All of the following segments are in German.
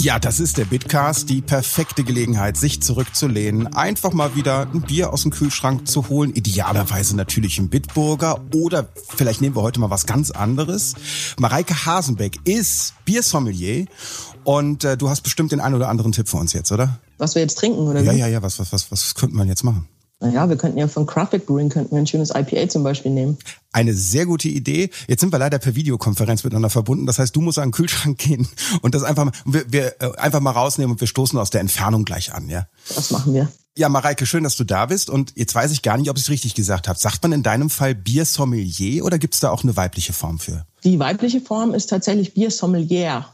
Ja, das ist der Bitcast, die perfekte Gelegenheit, sich zurückzulehnen, einfach mal wieder ein Bier aus dem Kühlschrank zu holen, idealerweise natürlich ein Bitburger oder vielleicht nehmen wir heute mal was ganz anderes. Mareike Hasenbeck ist Biersommelier und äh, du hast bestimmt den einen oder anderen Tipp für uns jetzt, oder? Was wir jetzt trinken, oder? Ja, ja, ja, was, was, was, was könnte man jetzt machen? Naja, wir könnten ja von Craft Brewing könnten wir ein schönes IPA zum Beispiel nehmen. Eine sehr gute Idee. Jetzt sind wir leider per Videokonferenz miteinander verbunden. Das heißt, du musst an den Kühlschrank gehen und das einfach mal, wir, wir äh, einfach mal rausnehmen und wir stoßen aus der Entfernung gleich an, ja? Das machen wir. Ja, Mareike, schön, dass du da bist. Und jetzt weiß ich gar nicht, ob ich es richtig gesagt habe. Sagt man in deinem Fall Biersommelier oder gibt es da auch eine weibliche Form für? Die weibliche Form ist tatsächlich Biersommelier.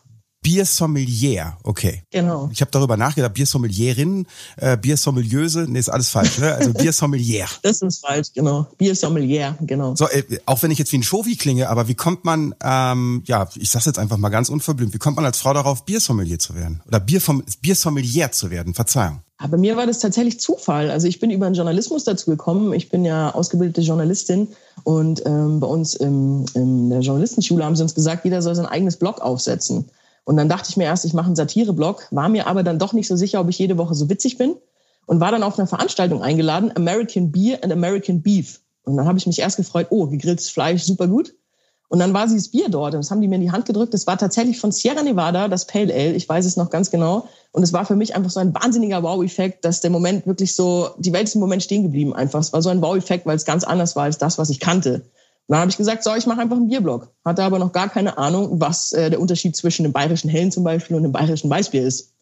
Biersommelier, okay. Genau. Ich habe darüber nachgedacht, Biersommelierinnen, äh, Biersommeliöse, nee, ist alles falsch, ne? Also Biersommelier. das ist falsch, genau. Biersommelier, genau. So, äh, auch wenn ich jetzt wie ein Schofi klinge, aber wie kommt man, ähm, ja, ich sag's jetzt einfach mal ganz unverblümt, wie kommt man als Frau darauf, Biersommelier zu werden? Oder Biervom Biersommelier zu werden, Verzeihung. Aber mir war das tatsächlich Zufall. Also ich bin über den Journalismus dazu gekommen. Ich bin ja ausgebildete Journalistin und ähm, bei uns im, in der Journalistenschule haben sie uns gesagt, jeder soll sein eigenes Blog aufsetzen. Und dann dachte ich mir erst, ich mache einen Satireblog, war mir aber dann doch nicht so sicher, ob ich jede Woche so witzig bin und war dann auf einer Veranstaltung eingeladen, American Beer and American Beef. Und dann habe ich mich erst gefreut, oh, gegrilltes Fleisch, super gut. Und dann war dieses Bier dort und das haben die mir in die Hand gedrückt. Das war tatsächlich von Sierra Nevada, das Pale Ale, ich weiß es noch ganz genau. Und es war für mich einfach so ein wahnsinniger Wow-Effekt, dass der Moment wirklich so, die Welt ist im Moment stehen geblieben einfach. Es war so ein Wow-Effekt, weil es ganz anders war als das, was ich kannte dann habe ich gesagt, so, ich mache einfach einen Bierblock. Hatte aber noch gar keine Ahnung, was äh, der Unterschied zwischen dem bayerischen Hellen zum Beispiel und dem bayerischen Weißbier ist.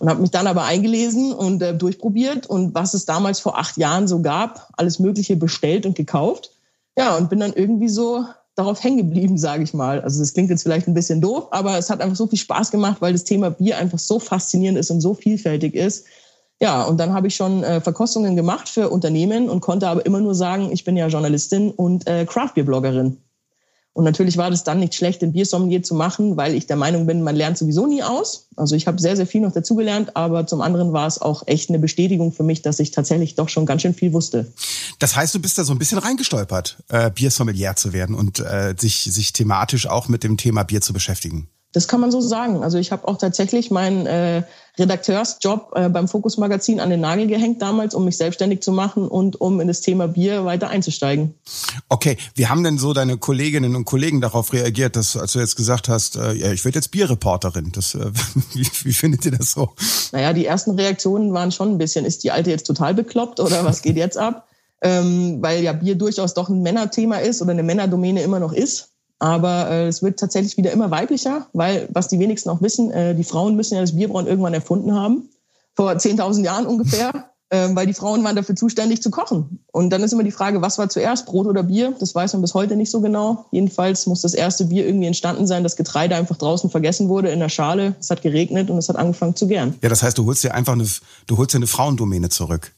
Und habe mich dann aber eingelesen und äh, durchprobiert und was es damals vor acht Jahren so gab, alles Mögliche bestellt und gekauft. Ja, und bin dann irgendwie so darauf hängen geblieben, sage ich mal. Also das klingt jetzt vielleicht ein bisschen doof, aber es hat einfach so viel Spaß gemacht, weil das Thema Bier einfach so faszinierend ist und so vielfältig ist, ja, und dann habe ich schon äh, Verkostungen gemacht für Unternehmen und konnte aber immer nur sagen, ich bin ja Journalistin und äh, Craftbeer-Bloggerin. Und natürlich war das dann nicht schlecht, den Biersommelier zu machen, weil ich der Meinung bin, man lernt sowieso nie aus. Also ich habe sehr, sehr viel noch dazugelernt, aber zum anderen war es auch echt eine Bestätigung für mich, dass ich tatsächlich doch schon ganz schön viel wusste. Das heißt, du bist da so ein bisschen reingestolpert, äh, Biersommelier zu werden und äh, sich, sich thematisch auch mit dem Thema Bier zu beschäftigen. Das kann man so sagen. Also ich habe auch tatsächlich meinen äh, Redakteursjob äh, beim Fokus Magazin an den Nagel gehängt damals, um mich selbstständig zu machen und um in das Thema Bier weiter einzusteigen. Okay, wie haben denn so deine Kolleginnen und Kollegen darauf reagiert, dass als du jetzt gesagt hast, äh, ja, ich werde jetzt Bierreporterin? Das, äh, wie, wie findet ihr das so? Naja, die ersten Reaktionen waren schon ein bisschen, ist die Alte jetzt total bekloppt oder was geht jetzt ab? Ähm, weil ja Bier durchaus doch ein Männerthema ist oder eine Männerdomäne immer noch ist. Aber äh, es wird tatsächlich wieder immer weiblicher, weil, was die wenigsten auch wissen, äh, die Frauen müssen ja das Bierbrauen irgendwann erfunden haben, vor 10.000 Jahren ungefähr, äh, weil die Frauen waren dafür zuständig zu kochen. Und dann ist immer die Frage, was war zuerst, Brot oder Bier? Das weiß man bis heute nicht so genau. Jedenfalls muss das erste Bier irgendwie entstanden sein, das Getreide einfach draußen vergessen wurde in der Schale. Es hat geregnet und es hat angefangen zu gären. Ja, das heißt, du holst dir einfach eine, du holst dir eine Frauendomäne zurück.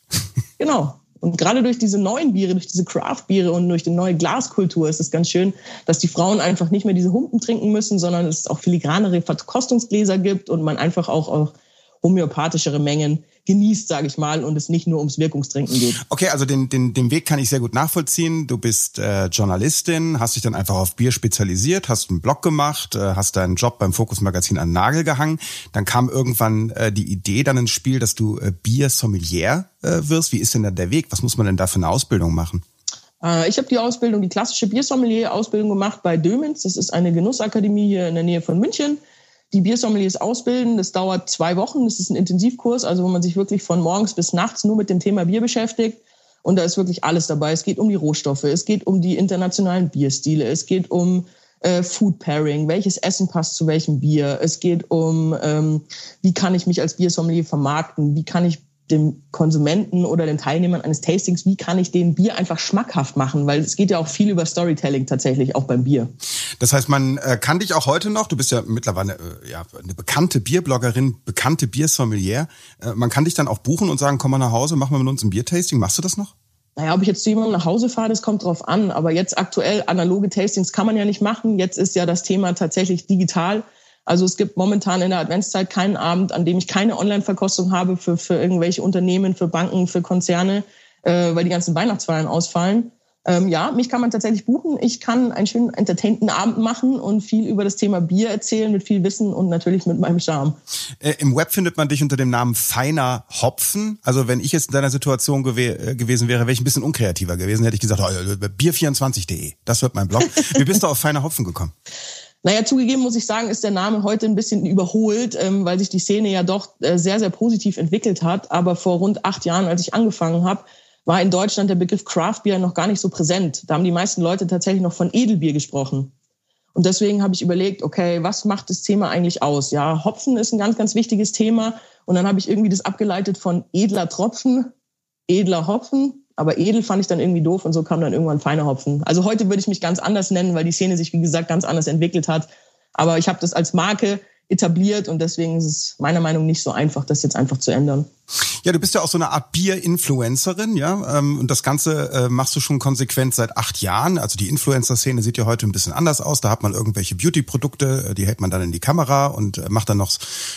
Genau. Und gerade durch diese neuen Biere, durch diese Craft-Biere und durch die neue Glaskultur ist es ganz schön, dass die Frauen einfach nicht mehr diese Humpen trinken müssen, sondern es auch filigranere Verkostungsgläser gibt und man einfach auch, auch homöopathischere Mengen genießt, sage ich mal, und es nicht nur ums Wirkungstrinken geht. Okay, also den, den, den Weg kann ich sehr gut nachvollziehen. Du bist äh, Journalistin, hast dich dann einfach auf Bier spezialisiert, hast einen Blog gemacht, äh, hast deinen Job beim Fokus Magazin an den Nagel gehangen. Dann kam irgendwann äh, die Idee dann ins Spiel, dass du äh, Bier-Sommelier äh, wirst. Wie ist denn da der Weg? Was muss man denn da für eine Ausbildung machen? Äh, ich habe die Ausbildung, die klassische Biersommelier-Ausbildung gemacht bei Dömens. Das ist eine Genussakademie hier in der Nähe von München die Biersommeliers ausbilden. Das dauert zwei Wochen. Das ist ein Intensivkurs, also wo man sich wirklich von morgens bis nachts nur mit dem Thema Bier beschäftigt. Und da ist wirklich alles dabei. Es geht um die Rohstoffe, es geht um die internationalen Bierstile, es geht um äh, Food Pairing, welches Essen passt zu welchem Bier. Es geht um, ähm, wie kann ich mich als Biersommelier vermarkten, wie kann ich dem Konsumenten oder den Teilnehmern eines Tastings, wie kann ich den Bier einfach schmackhaft machen? Weil es geht ja auch viel über Storytelling tatsächlich, auch beim Bier. Das heißt, man äh, kann dich auch heute noch, du bist ja mittlerweile äh, ja, eine bekannte Bierbloggerin, bekannte Biersommelier, äh, man kann dich dann auch buchen und sagen, komm mal nach Hause, mach mal mit uns ein Biertasting. Machst du das noch? Naja, ob ich jetzt zu jemandem nach Hause fahre, das kommt drauf an. Aber jetzt aktuell analoge Tastings kann man ja nicht machen. Jetzt ist ja das Thema tatsächlich digital. Also es gibt momentan in der Adventszeit keinen Abend, an dem ich keine Online-Verkostung habe für, für irgendwelche Unternehmen, für Banken, für Konzerne, äh, weil die ganzen Weihnachtsfeiern ausfallen. Ähm, ja, mich kann man tatsächlich buchen. Ich kann einen schönen entertainten Abend machen und viel über das Thema Bier erzählen mit viel Wissen und natürlich mit meinem Charme. Äh, Im Web findet man dich unter dem Namen Feiner Hopfen. Also wenn ich jetzt in deiner Situation gew äh, gewesen wäre, wäre ich ein bisschen unkreativer gewesen, hätte ich gesagt, oh, bier24.de, das wird mein Blog. Wie bist du auf Feiner Hopfen gekommen? Naja, zugegeben muss ich sagen, ist der Name heute ein bisschen überholt, ähm, weil sich die Szene ja doch äh, sehr, sehr positiv entwickelt hat. Aber vor rund acht Jahren, als ich angefangen habe, war in Deutschland der Begriff Craft Beer noch gar nicht so präsent. Da haben die meisten Leute tatsächlich noch von Edelbier gesprochen. Und deswegen habe ich überlegt, okay, was macht das Thema eigentlich aus? Ja, Hopfen ist ein ganz, ganz wichtiges Thema. Und dann habe ich irgendwie das abgeleitet von edler Tropfen, edler Hopfen. Aber edel fand ich dann irgendwie doof und so kam dann irgendwann feiner Hopfen. Also heute würde ich mich ganz anders nennen, weil die Szene sich, wie gesagt, ganz anders entwickelt hat. Aber ich habe das als Marke etabliert und deswegen ist es meiner Meinung nach nicht so einfach, das jetzt einfach zu ändern. Ja, du bist ja auch so eine Art Bier-Influencerin, ja, ähm, und das Ganze äh, machst du schon konsequent seit acht Jahren. Also die Influencer-Szene sieht ja heute ein bisschen anders aus. Da hat man irgendwelche Beauty-Produkte, äh, die hält man dann in die Kamera und äh, macht dann noch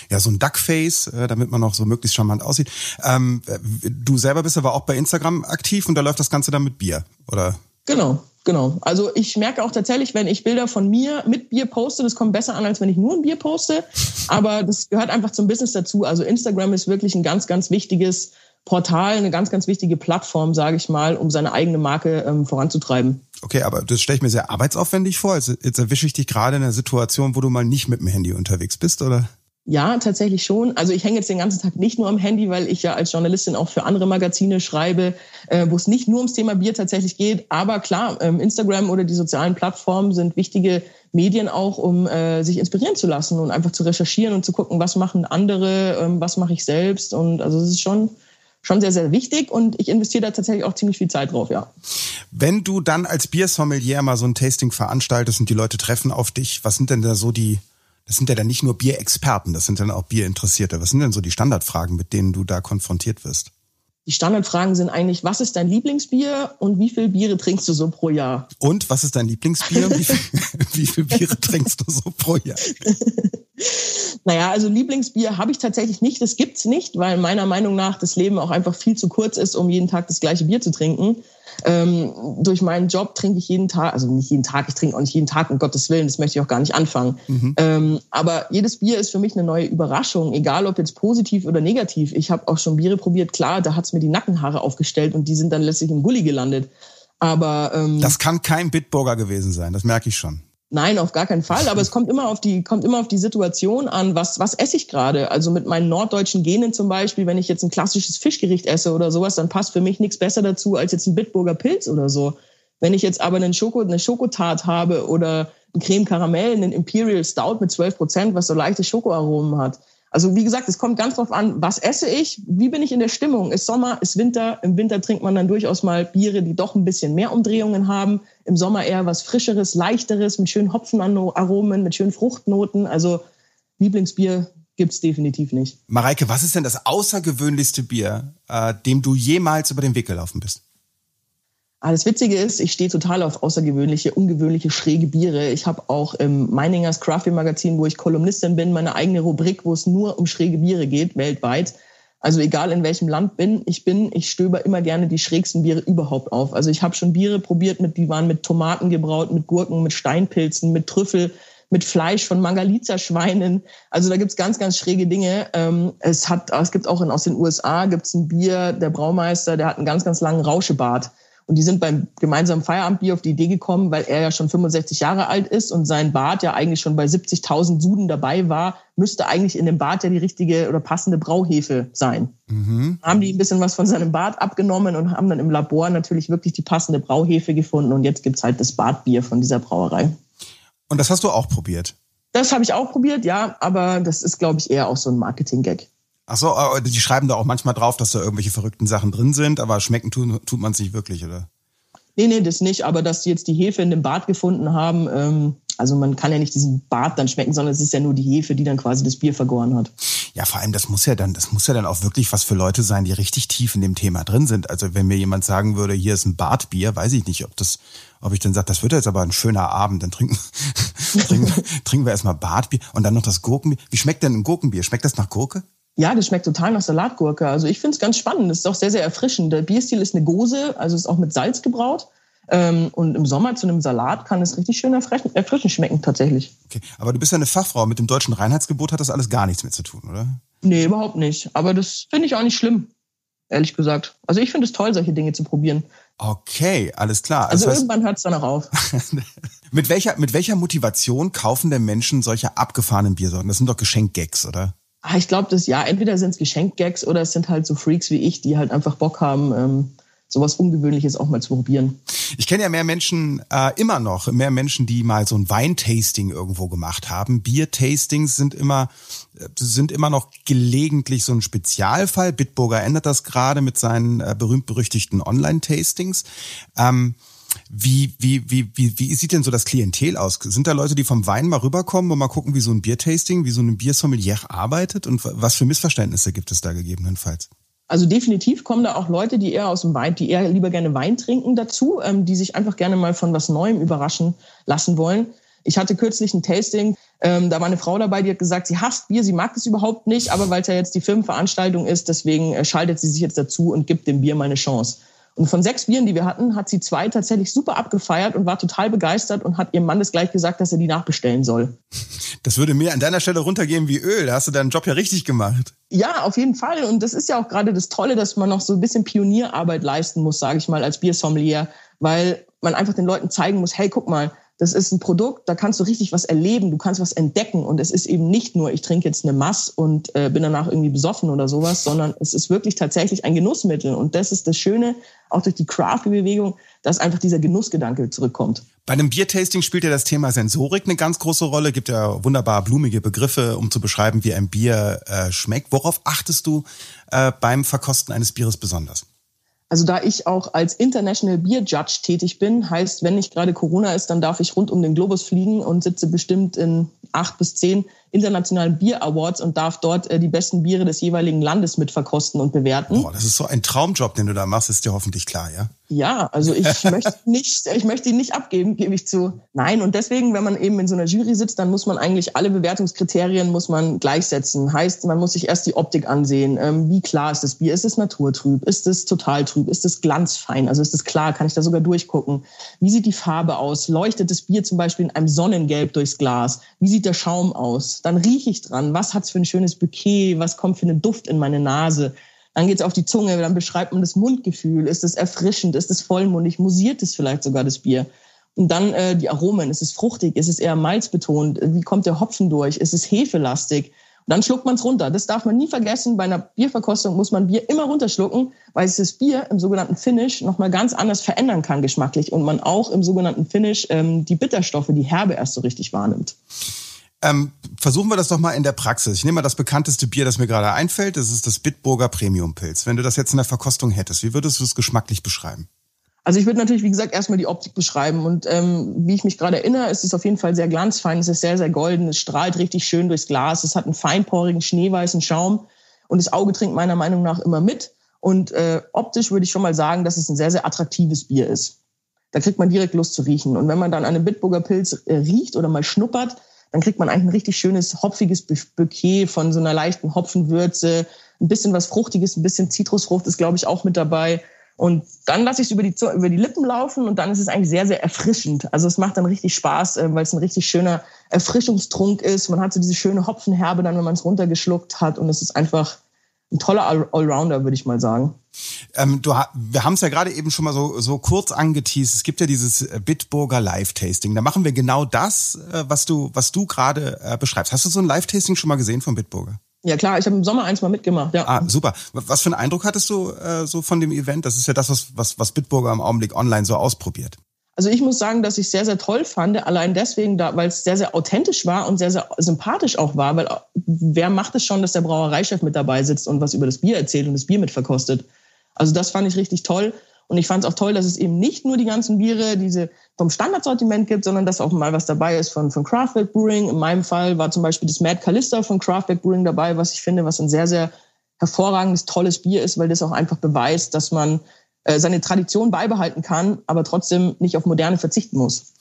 ja so ein Duckface, damit man noch so möglichst charmant aussieht. Ähm, du selber bist aber auch bei Instagram aktiv und da läuft das Ganze dann mit Bier, oder? Genau, Genau. Also ich merke auch tatsächlich, wenn ich Bilder von mir mit Bier poste, das kommt besser an, als wenn ich nur ein Bier poste. Aber das gehört einfach zum Business dazu. Also Instagram ist wirklich ein ganz, ganz wichtiges Portal, eine ganz, ganz wichtige Plattform, sage ich mal, um seine eigene Marke ähm, voranzutreiben. Okay, aber das stelle ich mir sehr arbeitsaufwendig vor. Also jetzt erwische ich dich gerade in einer Situation, wo du mal nicht mit dem Handy unterwegs bist, oder? Ja, tatsächlich schon. Also ich hänge jetzt den ganzen Tag nicht nur am Handy, weil ich ja als Journalistin auch für andere Magazine schreibe, äh, wo es nicht nur ums Thema Bier tatsächlich geht. Aber klar, ähm, Instagram oder die sozialen Plattformen sind wichtige Medien auch, um äh, sich inspirieren zu lassen und einfach zu recherchieren und zu gucken, was machen andere, ähm, was mache ich selbst. Und also es ist schon schon sehr, sehr wichtig und ich investiere da tatsächlich auch ziemlich viel Zeit drauf, ja. Wenn du dann als Biersommelier mal so ein Tasting veranstaltest und die Leute treffen auf dich, was sind denn da so die das sind ja dann nicht nur Bierexperten, das sind dann auch Bierinteressierte. Was sind denn so die Standardfragen, mit denen du da konfrontiert wirst? Die Standardfragen sind eigentlich, was ist dein Lieblingsbier und wie viele Biere trinkst du so pro Jahr? Und was ist dein Lieblingsbier? Wie, viel, wie viele Biere trinkst du so pro Jahr? naja, also Lieblingsbier habe ich tatsächlich nicht. Das gibt's nicht, weil meiner Meinung nach das Leben auch einfach viel zu kurz ist, um jeden Tag das gleiche Bier zu trinken. Ähm, durch meinen Job trinke ich jeden Tag, also nicht jeden Tag, ich trinke auch nicht jeden Tag, um Gottes Willen, das möchte ich auch gar nicht anfangen. Mhm. Ähm, aber jedes Bier ist für mich eine neue Überraschung, egal ob jetzt positiv oder negativ. Ich habe auch schon Biere probiert, klar, da hat's mir die Nackenhaare aufgestellt und die sind dann letztlich im Gully gelandet. Aber ähm, das kann kein Bitburger gewesen sein, das merke ich schon. Nein, auf gar keinen Fall. Aber es kommt immer auf die, kommt immer auf die Situation an, was, was esse ich gerade. Also mit meinen norddeutschen Genen zum Beispiel, wenn ich jetzt ein klassisches Fischgericht esse oder sowas, dann passt für mich nichts besser dazu als jetzt ein Bitburger Pilz oder so. Wenn ich jetzt aber einen Schoko, eine Schokotart habe oder ein Creme Karamell, einen Imperial Stout mit 12 Prozent, was so leichte Schokoaromen hat, also wie gesagt, es kommt ganz drauf an, was esse ich, wie bin ich in der Stimmung. Ist Sommer, ist Winter. Im Winter trinkt man dann durchaus mal Biere, die doch ein bisschen mehr Umdrehungen haben. Im Sommer eher was Frischeres, Leichteres, mit schönen Hopfenaromen, mit schönen Fruchtnoten. Also Lieblingsbier gibt's definitiv nicht. Mareike, was ist denn das außergewöhnlichste Bier, äh, dem du jemals über den Weg gelaufen bist? Ah, das Witzige ist, ich stehe total auf außergewöhnliche, ungewöhnliche, schräge Biere. Ich habe auch im Meiningers Craft Magazin, wo ich Kolumnistin bin, meine eigene Rubrik, wo es nur um schräge Biere geht, weltweit. Also egal in welchem Land bin, ich bin, ich stöber immer gerne die schrägsten Biere überhaupt auf. Also ich habe schon Biere probiert, mit, die waren mit Tomaten gebraut, mit Gurken, mit Steinpilzen, mit Trüffel, mit Fleisch von Mangalitza-Schweinen. Also da gibt's ganz, ganz schräge Dinge. Ähm, es, hat, es gibt auch in, aus den USA gibt's ein Bier, der Braumeister, der hat einen ganz, ganz langen Rauschebart. Und die sind beim gemeinsamen Feierabendbier auf die Idee gekommen, weil er ja schon 65 Jahre alt ist und sein Bart ja eigentlich schon bei 70.000 Suden dabei war, müsste eigentlich in dem Bart ja die richtige oder passende Brauhefe sein. Mhm. Haben die ein bisschen was von seinem Bart abgenommen und haben dann im Labor natürlich wirklich die passende Brauhefe gefunden. Und jetzt gibt's halt das Bartbier von dieser Brauerei. Und das hast du auch probiert? Das habe ich auch probiert, ja, aber das ist, glaube ich, eher auch so ein Marketing-Gag. Ach so, äh, die schreiben da auch manchmal drauf, dass da irgendwelche verrückten Sachen drin sind, aber schmecken tut, tut man es nicht wirklich, oder? Nee, nee, das nicht. Aber dass die jetzt die Hefe in dem Bad gefunden haben, ähm, also man kann ja nicht diesen Bad dann schmecken, sondern es ist ja nur die Hefe, die dann quasi das Bier vergoren hat. Ja, vor allem, das muss ja dann, das muss ja dann auch wirklich was für Leute sein, die richtig tief in dem Thema drin sind. Also wenn mir jemand sagen würde, hier ist ein Badbier, weiß ich nicht, ob das, ob ich dann sage, das wird jetzt aber ein schöner Abend, dann trinken, trinken, trinken wir erstmal Badbier und dann noch das Gurkenbier. Wie schmeckt denn ein Gurkenbier? Schmeckt das nach Gurke? Ja, das schmeckt total nach Salatgurke. Also ich finde es ganz spannend. Das ist auch sehr, sehr erfrischend. Der Bierstil ist eine Gose, also ist auch mit Salz gebraut. Ähm, und im Sommer zu einem Salat kann es richtig schön erfrischend schmecken, tatsächlich. Okay, aber du bist ja eine Fachfrau. Mit dem deutschen Reinheitsgebot hat das alles gar nichts mehr zu tun, oder? Nee, überhaupt nicht. Aber das finde ich auch nicht schlimm, ehrlich gesagt. Also ich finde es toll, solche Dinge zu probieren. Okay, alles klar. Also, also irgendwann hört es dann auch auf. mit, welcher, mit welcher Motivation kaufen denn Menschen solche abgefahrenen Biersorten? Das sind doch Geschenkgags, oder? Ah, ich glaube, das ja, entweder sind es Geschenkgags oder es sind halt so Freaks wie ich, die halt einfach Bock haben, ähm, sowas Ungewöhnliches auch mal zu probieren. Ich kenne ja mehr Menschen, äh, immer noch, mehr Menschen, die mal so ein Weintasting irgendwo gemacht haben. Biertastings sind immer, äh, sind immer noch gelegentlich so ein Spezialfall. Bitburger ändert das gerade mit seinen äh, berühmt-berüchtigten Online-Tastings. Ähm, wie, wie, wie, wie, wie sieht denn so das Klientel aus? Sind da Leute, die vom Wein mal rüberkommen und mal gucken, wie so ein Biertasting, wie so ein Biersommelier arbeitet und was für Missverständnisse gibt es da gegebenenfalls? Also definitiv kommen da auch Leute, die eher aus dem Wein, die eher lieber gerne Wein trinken dazu, ähm, die sich einfach gerne mal von was Neuem überraschen lassen wollen. Ich hatte kürzlich ein Tasting, ähm, da war eine Frau dabei, die hat gesagt, sie hasst Bier, sie mag es überhaupt nicht, aber weil es ja jetzt die Firmenveranstaltung ist, deswegen äh, schaltet sie sich jetzt dazu und gibt dem Bier mal eine Chance. Und von sechs Bieren, die wir hatten, hat sie zwei tatsächlich super abgefeiert und war total begeistert und hat ihrem Mann das gleich gesagt, dass er die nachbestellen soll. Das würde mir an deiner Stelle runtergehen wie Öl. Da hast du deinen Job ja richtig gemacht. Ja, auf jeden Fall. Und das ist ja auch gerade das Tolle, dass man noch so ein bisschen Pionierarbeit leisten muss, sage ich mal, als Biersommelier, weil man einfach den Leuten zeigen muss, hey, guck mal, das ist ein Produkt, da kannst du richtig was erleben, du kannst was entdecken und es ist eben nicht nur, ich trinke jetzt eine Mass und äh, bin danach irgendwie besoffen oder sowas, sondern es ist wirklich tatsächlich ein Genussmittel und das ist das Schöne, auch durch die Craft-Bewegung, dass einfach dieser Genussgedanke zurückkommt. Bei einem Biertasting spielt ja das Thema Sensorik eine ganz große Rolle, gibt ja wunderbar blumige Begriffe, um zu beschreiben, wie ein Bier äh, schmeckt. Worauf achtest du äh, beim Verkosten eines Bieres besonders? Also da ich auch als International Beer Judge tätig bin, heißt, wenn nicht gerade Corona ist, dann darf ich rund um den Globus fliegen und sitze bestimmt in acht bis zehn internationalen Bier Awards und darf dort äh, die besten Biere des jeweiligen Landes mit verkosten und bewerten. Boah, das ist so ein Traumjob, den du da machst, ist dir hoffentlich klar, ja? Ja, also ich möchte nicht, ich möchte ihn nicht abgeben, gebe ich zu. Nein, und deswegen, wenn man eben in so einer Jury sitzt, dann muss man eigentlich alle Bewertungskriterien muss man gleichsetzen. Heißt, man muss sich erst die Optik ansehen. Ähm, wie klar ist das Bier? Ist es naturtrüb? Ist es total trüb? Ist es glanzfein? Also ist es klar? Kann ich da sogar durchgucken? Wie sieht die Farbe aus? Leuchtet das Bier zum Beispiel in einem Sonnengelb durchs Glas? Wie sieht der Schaum aus? Dann rieche ich dran. Was hat's für ein schönes Bouquet? Was kommt für einen Duft in meine Nase? Dann geht es auf die Zunge, dann beschreibt man das Mundgefühl. Ist es erfrischend? Ist es vollmundig? Musiert es vielleicht sogar das Bier? Und dann äh, die Aromen. Ist es fruchtig? Ist es eher malzbetont? Wie kommt der Hopfen durch? Ist es hefelastig? Und dann schluckt man es runter. Das darf man nie vergessen. Bei einer Bierverkostung muss man Bier immer runterschlucken, weil sich das Bier im sogenannten Finish nochmal ganz anders verändern kann geschmacklich und man auch im sogenannten Finish ähm, die Bitterstoffe, die Herbe erst so richtig wahrnimmt. Ähm, versuchen wir das doch mal in der Praxis. Ich nehme mal das bekannteste Bier, das mir gerade einfällt. Das ist das Bitburger Premium Pilz. Wenn du das jetzt in der Verkostung hättest, wie würdest du es geschmacklich beschreiben? Also ich würde natürlich, wie gesagt, erstmal die Optik beschreiben. Und ähm, wie ich mich gerade erinnere, ist es auf jeden Fall sehr glanzfein. Es ist sehr, sehr golden. Es strahlt richtig schön durchs Glas. Es hat einen feinporigen, schneeweißen Schaum. Und das Auge trinkt meiner Meinung nach immer mit. Und äh, optisch würde ich schon mal sagen, dass es ein sehr, sehr attraktives Bier ist. Da kriegt man direkt Lust zu riechen. Und wenn man dann einen Bitburger Pilz äh, riecht oder mal schnuppert, dann kriegt man eigentlich ein richtig schönes hopfiges Bouquet von so einer leichten Hopfenwürze, ein bisschen was Fruchtiges, ein bisschen Zitrusfrucht ist, glaube ich, auch mit dabei. Und dann lasse ich es über die, über die Lippen laufen und dann ist es eigentlich sehr, sehr erfrischend. Also es macht dann richtig Spaß, äh, weil es ein richtig schöner Erfrischungstrunk ist. Man hat so diese schöne Hopfenherbe dann, wenn man es runtergeschluckt hat. Und es ist einfach ein toller Allrounder, würde ich mal sagen. Ähm, du, wir haben es ja gerade eben schon mal so, so kurz angeteased. Es gibt ja dieses äh, Bitburger Live-Tasting. Da machen wir genau das, äh, was du, was du gerade äh, beschreibst. Hast du so ein Live-Tasting schon mal gesehen von Bitburger? Ja klar, ich habe im Sommer eins mal mitgemacht. Ja. Ah, super. Was für einen Eindruck hattest du äh, so von dem Event? Das ist ja das, was, was, was Bitburger im Augenblick online so ausprobiert. Also ich muss sagen, dass ich sehr, sehr toll fand, allein deswegen, da, weil es sehr, sehr authentisch war und sehr, sehr sympathisch auch war, weil wer macht es schon, dass der Brauereichef mit dabei sitzt und was über das Bier erzählt und das Bier mit verkostet. Also das fand ich richtig toll. Und ich fand es auch toll, dass es eben nicht nur die ganzen Biere, diese vom Standardsortiment gibt, sondern dass auch mal was dabei ist von, von Craftback Brewing. In meinem Fall war zum Beispiel das Mad Callista von Craftback Brewing dabei, was ich finde, was ein sehr, sehr hervorragendes, tolles Bier ist, weil das auch einfach beweist, dass man seine Tradition beibehalten kann, aber trotzdem nicht auf Moderne verzichten muss.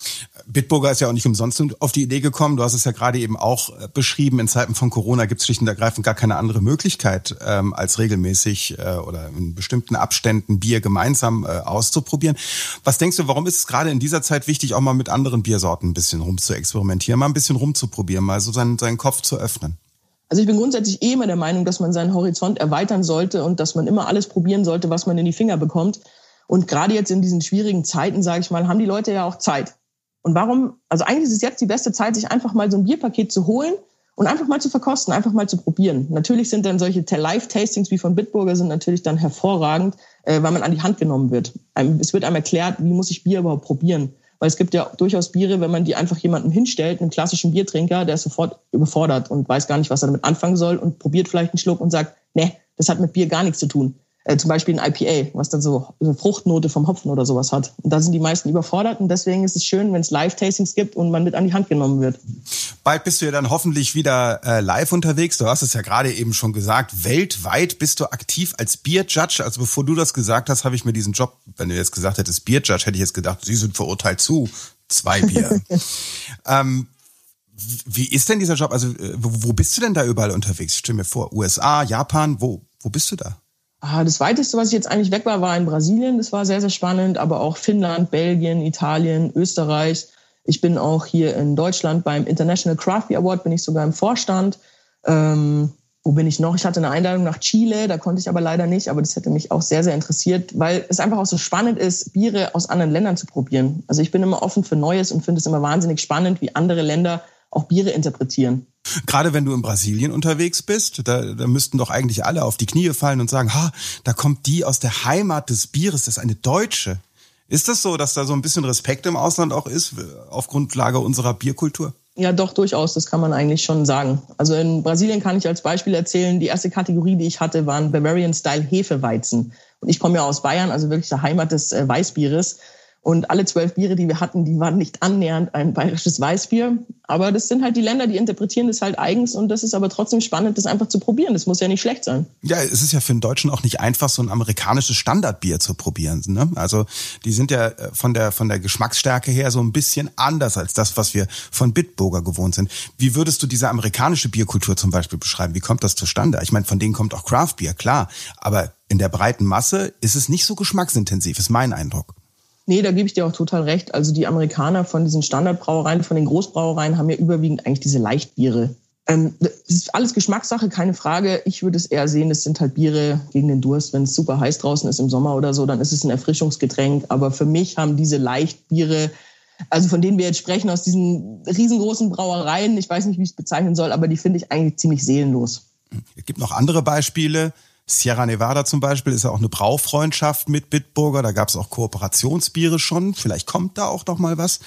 Bitburger ist ja auch nicht umsonst auf die Idee gekommen. Du hast es ja gerade eben auch äh, beschrieben. In Zeiten von Corona gibt es schlicht und ergreifend gar keine andere Möglichkeit, ähm, als regelmäßig äh, oder in bestimmten Abständen Bier gemeinsam äh, auszuprobieren. Was denkst du, warum ist es gerade in dieser Zeit wichtig, auch mal mit anderen Biersorten ein bisschen rum zu experimentieren, mal ein bisschen rumzuprobieren, mal so seinen, seinen Kopf zu öffnen? Also ich bin grundsätzlich eh immer der Meinung, dass man seinen Horizont erweitern sollte und dass man immer alles probieren sollte, was man in die Finger bekommt. Und gerade jetzt in diesen schwierigen Zeiten, sage ich mal, haben die Leute ja auch Zeit. Und warum, also eigentlich ist es jetzt die beste Zeit, sich einfach mal so ein Bierpaket zu holen und einfach mal zu verkosten, einfach mal zu probieren. Natürlich sind dann solche Live-Tastings wie von Bitburger sind natürlich dann hervorragend, äh, weil man an die Hand genommen wird. Es wird einem erklärt, wie muss ich Bier überhaupt probieren. Weil es gibt ja durchaus Biere, wenn man die einfach jemandem hinstellt, einem klassischen Biertrinker, der ist sofort überfordert und weiß gar nicht, was er damit anfangen soll und probiert vielleicht einen Schluck und sagt, nee, das hat mit Bier gar nichts zu tun äh, zum Beispiel ein IPA, was dann so eine Fruchtnote vom Hopfen oder sowas hat. Und da sind die meisten überfordert und deswegen ist es schön, wenn es Live-Tastings gibt und man mit an die Hand genommen wird. Bald bist du ja dann hoffentlich wieder äh, live unterwegs. Du hast es ja gerade eben schon gesagt, weltweit bist du aktiv als Beer-Judge. Also bevor du das gesagt hast, habe ich mir diesen Job, wenn du jetzt gesagt hättest Beer-Judge, hätte ich jetzt gedacht, sie sind verurteilt zu zwei Bier. ähm, wie ist denn dieser Job? Also äh, wo bist du denn da überall unterwegs? Ich stell mir vor, USA, Japan, wo, wo bist du da? Ah, das weiteste, was ich jetzt eigentlich weg war, war in Brasilien. Das war sehr, sehr spannend, aber auch Finnland, Belgien, Italien, Österreich. Ich bin auch hier in Deutschland beim International Craft Beer Award, bin ich sogar im Vorstand. Ähm, wo bin ich noch? Ich hatte eine Einladung nach Chile, da konnte ich aber leider nicht, aber das hätte mich auch sehr, sehr interessiert, weil es einfach auch so spannend ist, Biere aus anderen Ländern zu probieren. Also ich bin immer offen für Neues und finde es immer wahnsinnig spannend, wie andere Länder auch Biere interpretieren. Gerade wenn du in Brasilien unterwegs bist, da, da müssten doch eigentlich alle auf die Knie fallen und sagen, ha, da kommt die aus der Heimat des Bieres, das ist eine Deutsche. Ist das so, dass da so ein bisschen Respekt im Ausland auch ist, auf Grundlage unserer Bierkultur? Ja, doch, durchaus. Das kann man eigentlich schon sagen. Also in Brasilien kann ich als Beispiel erzählen, die erste Kategorie, die ich hatte, waren Bavarian Style Hefeweizen. Und ich komme ja aus Bayern, also wirklich der Heimat des äh, Weißbieres. Und alle zwölf Biere, die wir hatten, die waren nicht annähernd ein bayerisches Weißbier. Aber das sind halt die Länder, die interpretieren das halt eigens. Und das ist aber trotzdem spannend, das einfach zu probieren. Das muss ja nicht schlecht sein. Ja, es ist ja für einen Deutschen auch nicht einfach, so ein amerikanisches Standardbier zu probieren. Ne? Also die sind ja äh, von der, von der Geschmacksstärke her so ein bisschen anders als das, was wir von Bitburger gewohnt sind. Wie würdest du diese amerikanische Bierkultur zum Beispiel beschreiben? Wie kommt das zustande? Ich meine, von denen kommt auch Craft Beer, klar. Aber in der breiten Masse ist es nicht so geschmacksintensiv, ist mein Eindruck. Nee, da gebe ich dir auch total recht. Also die Amerikaner von diesen Standardbrauereien, von den Großbrauereien haben ja überwiegend eigentlich diese Leichtbiere. Ähm, das ist alles Geschmackssache, keine Frage. Ich würde es eher sehen, es sind halt Biere gegen den Durst. Wenn es super heiß draußen ist im Sommer oder so, dann ist es ein Erfrischungsgetränk. Aber für mich haben diese Leichtbiere, also von denen wir jetzt sprechen, aus diesen riesengroßen Brauereien, ich weiß nicht, wie ich es bezeichnen soll, aber die finde ich eigentlich ziemlich seelenlos. Es gibt noch andere Beispiele. Sierra Nevada zum Beispiel ist ja auch eine Braufreundschaft mit Bitburger. Da gab es auch Kooperationsbiere schon. Vielleicht kommt da auch noch mal was.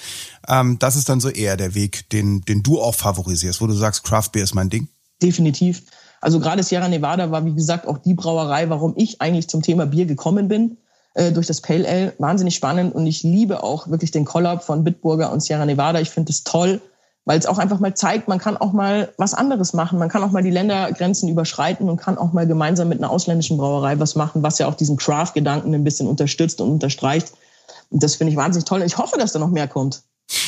Ähm, das ist dann so eher der Weg, den, den du auch favorisierst, wo du sagst, Craft Beer ist mein Ding. Definitiv. Also gerade Sierra Nevada war, wie gesagt, auch die Brauerei, warum ich eigentlich zum Thema Bier gekommen bin. Äh, durch das Pale Ale. Wahnsinnig spannend und ich liebe auch wirklich den Collab von Bitburger und Sierra Nevada. Ich finde es toll, weil es auch einfach mal zeigt, man kann auch mal was anderes machen. Man kann auch mal die Ländergrenzen überschreiten und kann auch mal gemeinsam mit einer ausländischen Brauerei was machen, was ja auch diesen Craft-Gedanken ein bisschen unterstützt und unterstreicht. Und das finde ich wahnsinnig toll. Ich hoffe, dass da noch mehr kommt.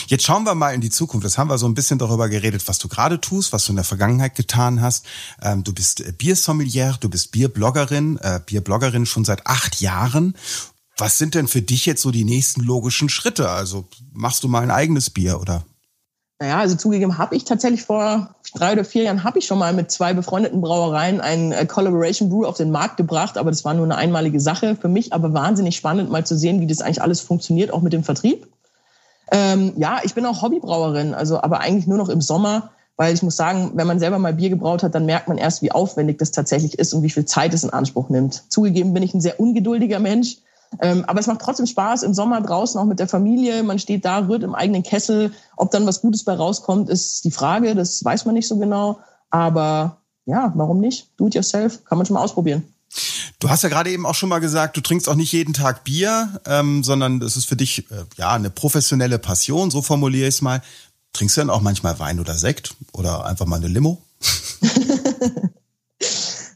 Jetzt schauen wir mal in die Zukunft. Das haben wir so ein bisschen darüber geredet, was du gerade tust, was du in der Vergangenheit getan hast. Ähm, du bist äh, Biersommelier, du bist Bierbloggerin, äh, Bierbloggerin schon seit acht Jahren. Was sind denn für dich jetzt so die nächsten logischen Schritte? Also machst du mal ein eigenes Bier oder naja, also zugegeben habe ich tatsächlich vor drei oder vier Jahren habe ich schon mal mit zwei befreundeten Brauereien ein äh, Collaboration Brew auf den Markt gebracht, aber das war nur eine einmalige Sache. Für mich aber wahnsinnig spannend, mal zu sehen, wie das eigentlich alles funktioniert, auch mit dem Vertrieb. Ähm, ja, ich bin auch Hobbybrauerin, also aber eigentlich nur noch im Sommer, weil ich muss sagen, wenn man selber mal Bier gebraut hat, dann merkt man erst, wie aufwendig das tatsächlich ist und wie viel Zeit es in Anspruch nimmt. Zugegeben bin ich ein sehr ungeduldiger Mensch. Ähm, aber es macht trotzdem Spaß im Sommer draußen auch mit der Familie. Man steht da, rührt im eigenen Kessel. Ob dann was Gutes bei rauskommt, ist die Frage. Das weiß man nicht so genau. Aber ja, warum nicht? Do it yourself. Kann man schon mal ausprobieren. Du hast ja gerade eben auch schon mal gesagt, du trinkst auch nicht jeden Tag Bier, ähm, sondern das ist für dich äh, ja eine professionelle Passion, so formuliere ich es mal. Trinkst du dann auch manchmal Wein oder Sekt oder einfach mal eine Limo?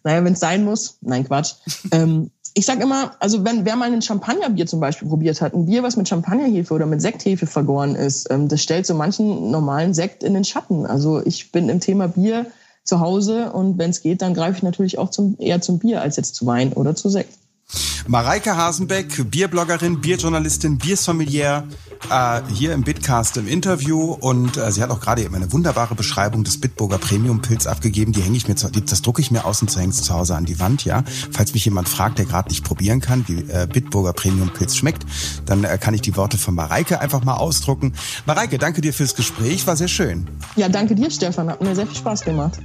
naja, wenn es sein muss. Nein, Quatsch. ähm, ich sag immer, also wenn wer mal ein Champagnerbier zum Beispiel probiert hat, ein Bier, was mit Champagnerhefe oder mit Sekthefe vergoren ist, ähm, das stellt so manchen normalen Sekt in den Schatten. Also ich bin im Thema Bier zu Hause und wenn es geht, dann greife ich natürlich auch zum, eher zum Bier als jetzt zu Wein oder zu Sekt. Mareike Hasenbeck, Bierbloggerin, Bierjournalistin, Biersommelier, äh, hier im Bitcast im Interview und äh, sie hat auch gerade eben eine wunderbare Beschreibung des Bitburger Premium Pilz abgegeben. Die hänge ich mir, zu, das drucke ich mir außen zu hängen zu Hause an die Wand, ja. Falls mich jemand fragt, der gerade nicht probieren kann, wie äh, Bitburger Premium Pilz schmeckt, dann äh, kann ich die Worte von Mareike einfach mal ausdrucken. Mareike, danke dir fürs Gespräch, war sehr schön. Ja, danke dir, Stefan, hat mir sehr viel Spaß gemacht.